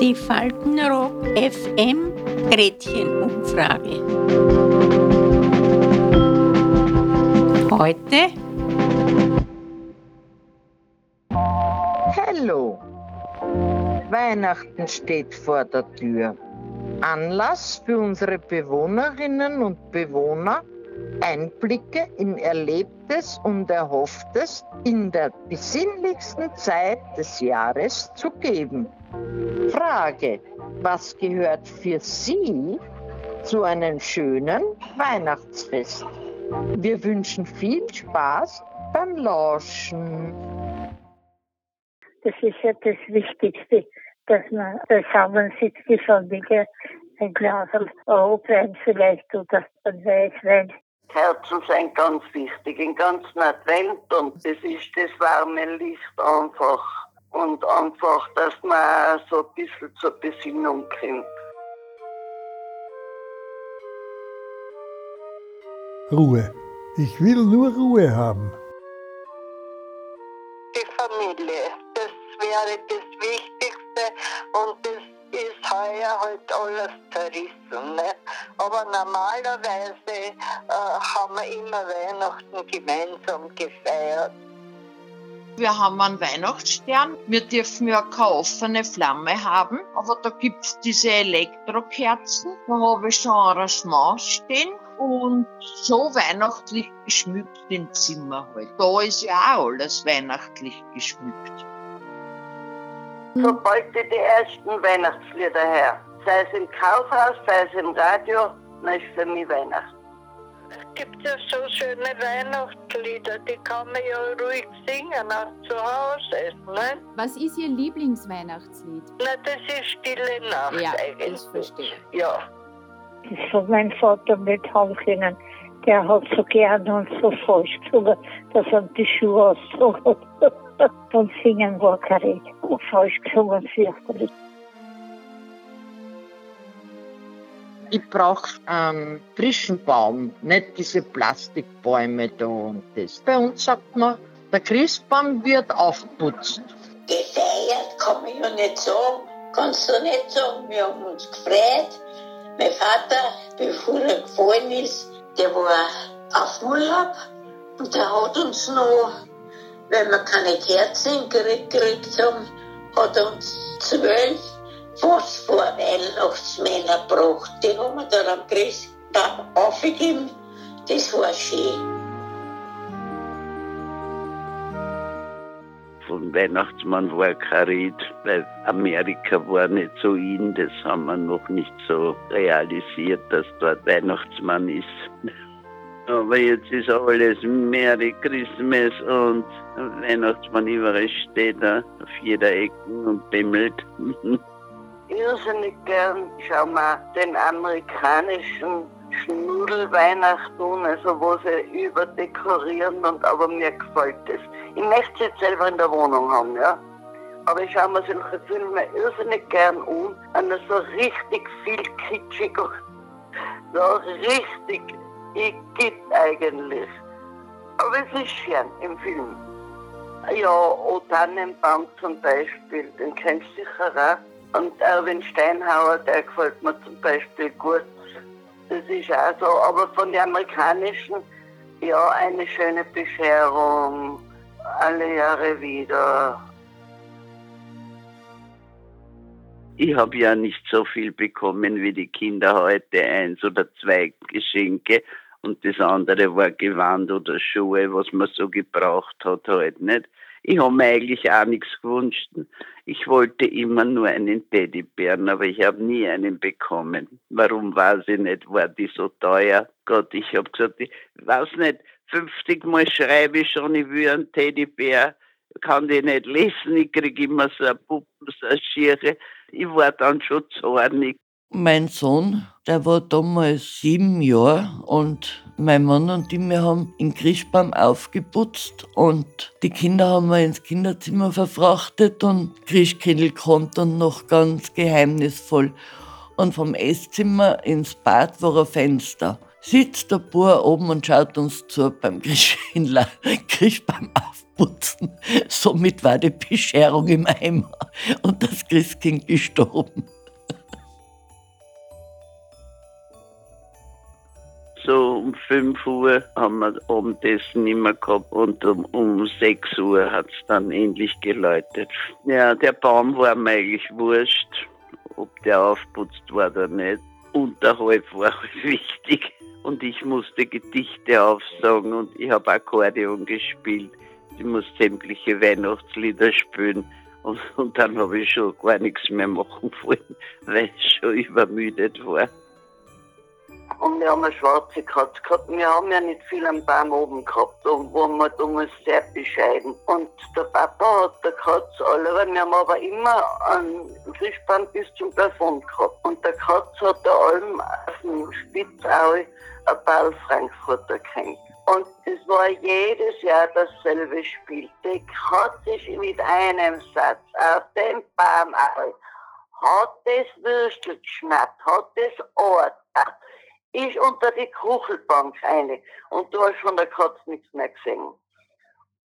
Die Faltenrock FM Gretchenumfrage. Heute Hallo! Weihnachten steht vor der Tür. Anlass für unsere Bewohnerinnen und Bewohner, Einblicke in Erlebtes und Erhofftes in der besinnlichsten Zeit des Jahres zu geben. Frage, was gehört für Sie zu einem schönen Weihnachtsfest? Wir wünschen viel Spaß beim Lauschen. Das ist ja das Wichtigste, dass man zusammen sitzt, die Familie, ein Glas Rotwein vielleicht oder ein Weißwein. Kerzen sind ganz wichtig, im ganzen Advent und das ist das warme Licht einfach. Und einfach, dass man so ein bisschen zur Besinnung kommt. Ruhe. Ich will nur Ruhe haben. Alles zerrissen. Ne? Aber normalerweise äh, haben wir immer Weihnachten gemeinsam gefeiert. Wir haben einen Weihnachtsstern. Wir dürfen ja keine offene Flamme haben, aber da gibt's diese Elektrokerzen. Da habe ich schon ein Arrangement stehen und so weihnachtlich geschmückt im Zimmer halt. Da ist ja auch alles weihnachtlich geschmückt. Sobald die ersten Weihnachtslieder her, sei es im Kaufhaus, sei es im Radio, dann ist für mich Weihnachten. Es gibt ja so schöne Weihnachtslieder, die kann man ja ruhig singen, auch zu Hause. Ne? Was ist Ihr Lieblingsweihnachtslied? Na, das ist Stille Nacht Ja, eigentlich. das verstehe ich. Ja. Das hat mein Vater nicht haben können. Der hat so gern und so falsch gesungen, dass er die Schuhe ausgezogen hat. Und singen war kein Rede. Und falsch gesungen, fürchterlich. Ich brauche einen frischen Baum, nicht diese Plastikbäume da und das. Bei uns sagt man, der Christbaum wird aufputzt. gefeiert, kann man ja nicht sagen. Kannst du nicht sagen, wir haben uns gefreut. Mein Vater, bevor er gefallen ist, der war auf Urlaub und der hat uns noch, weil wir keine Kerzen gekriegt haben, hat uns zwölf Phosphor-Weihnachtsmänner gebracht. Die haben wir dann am Christbaum aufgegeben. Das war schön. Von Weihnachtsmann war kein Red, weil Amerika war nicht so in, das haben wir noch nicht so realisiert, dass dort Weihnachtsmann ist. Aber jetzt ist alles Merry Christmas und Weihnachtsmann überall steht da auf jeder Ecke und bimmelt. Irrsinnig gern schauen wir den amerikanischen Schnudelweihnachten also wo sie überdekorieren und aber mir gefällt das. Ich möchte es jetzt selber in der Wohnung haben, ja. Aber ich schaue mir solche Filme irrsinnig gern an, und so richtig viel kitschig und so richtig igitt eigentlich. Aber es ist schön im Film. Ja, O Tannenbaum zum Beispiel, den kennst du sicher auch. Und Erwin Steinhauer, der gefällt mir zum Beispiel gut. Das ist auch so, aber von den amerikanischen, ja, eine schöne Bescherung, alle Jahre wieder. Ich habe ja nicht so viel bekommen wie die Kinder heute, eins oder zwei Geschenke. Und das andere war Gewand oder Schuhe, was man so gebraucht hat halt nicht. Ich habe mir eigentlich auch nichts gewünscht. Ich wollte immer nur einen Teddybären, aber ich habe nie einen bekommen. Warum weiß ich nicht, war die so teuer? Gott, ich habe gesagt, ich weiß nicht, 50 Mal schreibe ich schon, ich will einen Teddybär, kann die nicht lesen, ich kriege immer so eine Puppen, so eine Schiere. Ich war dann schon zornig. Mein Sohn, der war damals sieben Jahre und mein Mann und ich, wir haben den Christbaum aufgeputzt und die Kinder haben wir ins Kinderzimmer verfrachtet und Christkindl kommt dann noch ganz geheimnisvoll. Und vom Esszimmer ins Bad war ein Fenster. Sitzt der Bauer oben und schaut uns zu beim Christkindler, Christbaum aufputzen. Somit war die Bescherung im Eimer und das Christkind gestorben. So um 5 Uhr haben wir Abendessen immer gehabt und um, um 6 Uhr hat es dann endlich geläutet. Ja, der Baum war mir eigentlich wurscht, ob der aufputzt war oder nicht. Unterhalb war halt wichtig und ich musste Gedichte aufsagen und ich habe Akkordeon gespielt. Ich musste sämtliche Weihnachtslieder spielen und, und dann habe ich schon gar nichts mehr machen wollen, weil ich schon übermüdet war. Und wir haben eine schwarze Katze gehabt. Wir haben ja nicht viel am Baum oben gehabt. Da waren wir damals sehr bescheiden. Und der Papa hat der Katze alle, weil wir haben aber immer einen Fischbaum bis zum Plafond gehabt. Und der Katze hat der allem auf dem Spitzau ein Ball Frankfurter gekriegt. Und es war jedes Jahr dasselbe Spiel. Die Katze ist mit einem Satz auf den Baum hat das Würstel geschnappt, hat das Ohr ist unter die Kuchelbank rein und du hast von der Katze nichts mehr gesehen.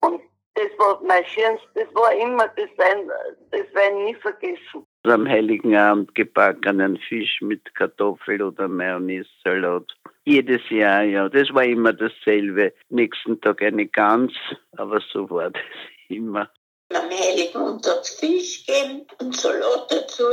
Und das war mein schönstes, das war immer, das werden, das werden nie vergessen. Am Heiligen Abend gebackenen Fisch mit Kartoffel oder Mayonnaise-Salat. Jedes Jahr, ja. Das war immer dasselbe. Nächsten Tag eine Gans, aber so war das immer. Am Heiligen Abend Fisch geben und Salat dazu.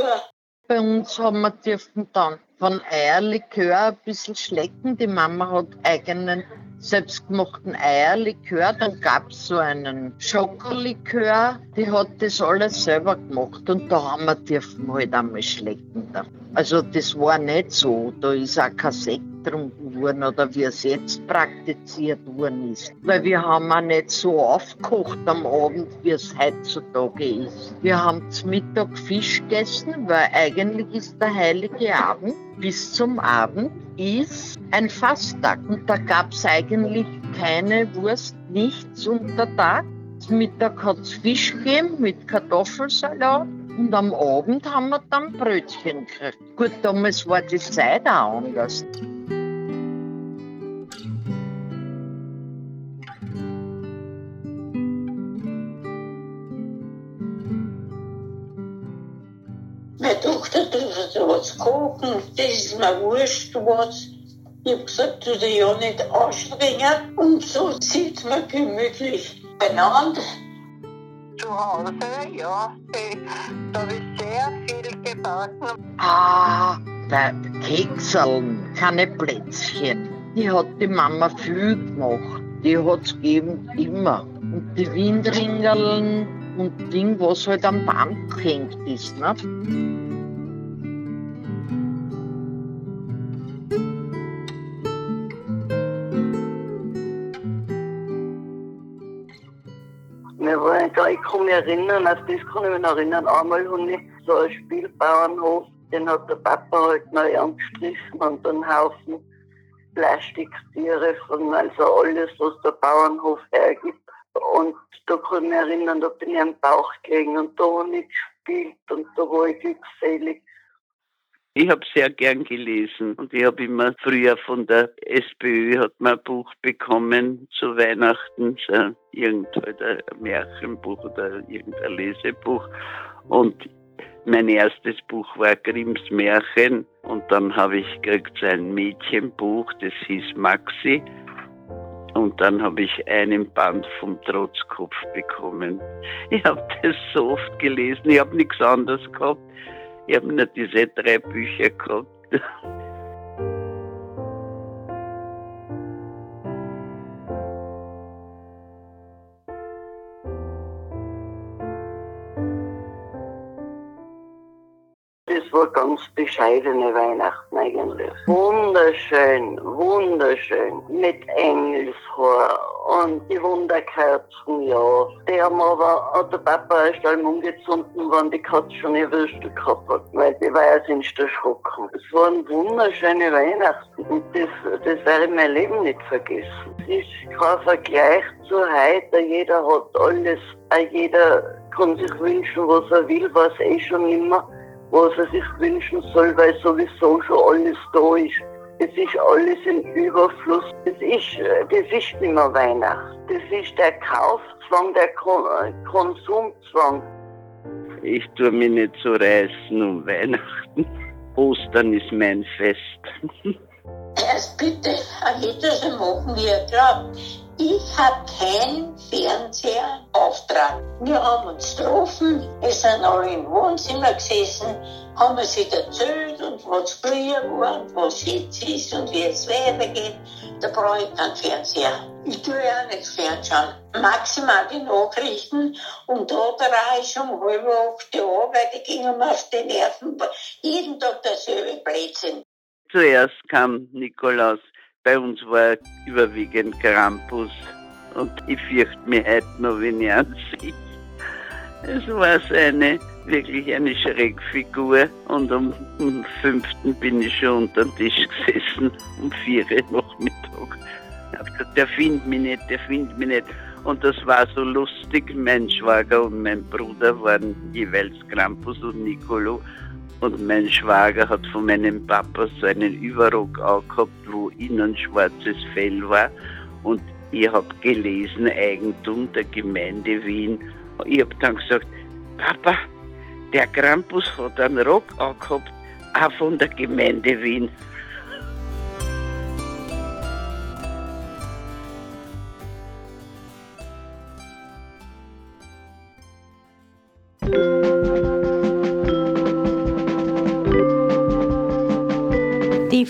Bei uns haben wir dürfen dann von Eierlikör ein bisschen schlecken. Die Mama hat eigenen selbstgemachten Eierlikör. Dann gab es so einen Schokolikör. Die hat das alles selber gemacht und da haben wir dürfen halt einmal schlecken. Also das war nicht so. Da ist auch kein Sekt getrunken worden oder wie es jetzt praktiziert worden ist. Weil wir haben auch nicht so aufgekocht am Abend, wie es heutzutage ist. Wir haben zum Mittag Fisch gegessen, weil eigentlich ist der heilige Abend bis zum Abend ist ein Fasttag. Und da gab es eigentlich keine Wurst, nichts unter Tag. Zum Mittag hat es Fisch gegeben mit Kartoffelsalat und am Abend haben wir dann Brötchen gekriegt. Gut, damals war die Zeit auch anders. Meine Tochter tut so was kochen, das ist mir wurscht was. Ich hab gesagt, tu dich ja nicht anstrengen und so sitzt man gemütlich beieinander. Zu Hause, ja, da habe ich sehr viel gebacken. Ah, der Kekseln, keine Plätzchen. Die hat die Mama viel gemacht. Die hat's gegeben immer. Und die Windringeln und Ding, was halt am Baum gehängt ist. Ne? Da, ich kann mich erinnern, auf das kann ich mich erinnern. Einmal habe ich so einen Spielbauernhof, den hat der Papa halt neu angestrichen und einen Haufen Plastiktiere von, also alles, was der Bauernhof hergibt. Und da kann ich mich erinnern, da bin ich am Bauch gelegen und da habe ich gespielt und da war ich glückselig. Ich habe sehr gern gelesen und ich habe immer früher von der SPÖ hat man ein Buch bekommen zu Weihnachten, so irgendein Märchenbuch oder irgendein Lesebuch und mein erstes Buch war Grimms Märchen und dann habe ich gekriegt so ein Mädchenbuch, das hieß Maxi und dann habe ich einen Band vom Trotzkopf bekommen. Ich habe das so oft gelesen, ich habe nichts anderes gehabt. Ich habe nur diese drei Bücher gehabt. Ganz bescheidene Weihnachten eigentlich. Wunderschön, wunderschön. Mit Engelshaar und die Wunderkerzen, ja. Die haben aber, hat der Papa erst einmal umgezunden, wenn die Katze schon ihr Würstel gehabt hat, weil die war ja sonst erschrocken. Es waren wunderschöne Weihnachten und das, das werde ich mein Leben nicht vergessen. Es ist kein Vergleich zu heute. Jeder hat alles, auch jeder kann sich wünschen, was er will, was eh schon immer was er sich wünschen soll, weil sowieso schon alles da ist. Es ist alles im Überfluss. Das ist, äh, das ist nicht mehr Weihnachten. Das ist der Kaufzwang, der Konsumzwang. Ich tue mich nicht so reißen um Weihnachten. Ostern ist mein Fest. Erst bitte, jeder so machen, wie er glaubt. Ich habe keinen Fernsehauftrag. Wir haben uns getroffen, es sind alle im Wohnzimmer gesessen, haben wir sich erzählt und was früher war und was jetzt ist und wie es weitergeht. Da brauche ich keinen Fernseher. Ich tue ja nichts fernschauen. Maximal die Nachrichten und da drehe ich um halb acht Uhr, weil die gingen mir auf die Nerven. Jeden Tag derselbe Blödsinn. Zuerst kam Nikolaus bei uns war überwiegend Krampus und ich fürchte mich heute noch, wenn ich an sich. Es war so eine, wirklich eine Schreckfigur und um, um fünften bin ich schon unter dem Tisch gesessen, um vier Uhr Nachmittag. Ich hab gesagt, der findet mich nicht, der findet mich nicht. Und das war so lustig. Mein Schwager und mein Bruder waren jeweils Krampus und Nicolo. Und mein Schwager hat von meinem Papa so einen Überrock angehabt, wo innen schwarzes Fell war. Und ich habe gelesen, Eigentum der Gemeinde Wien. Ich habe dann gesagt, Papa, der Krampus hat einen Rock angehabt, auch von der Gemeinde Wien.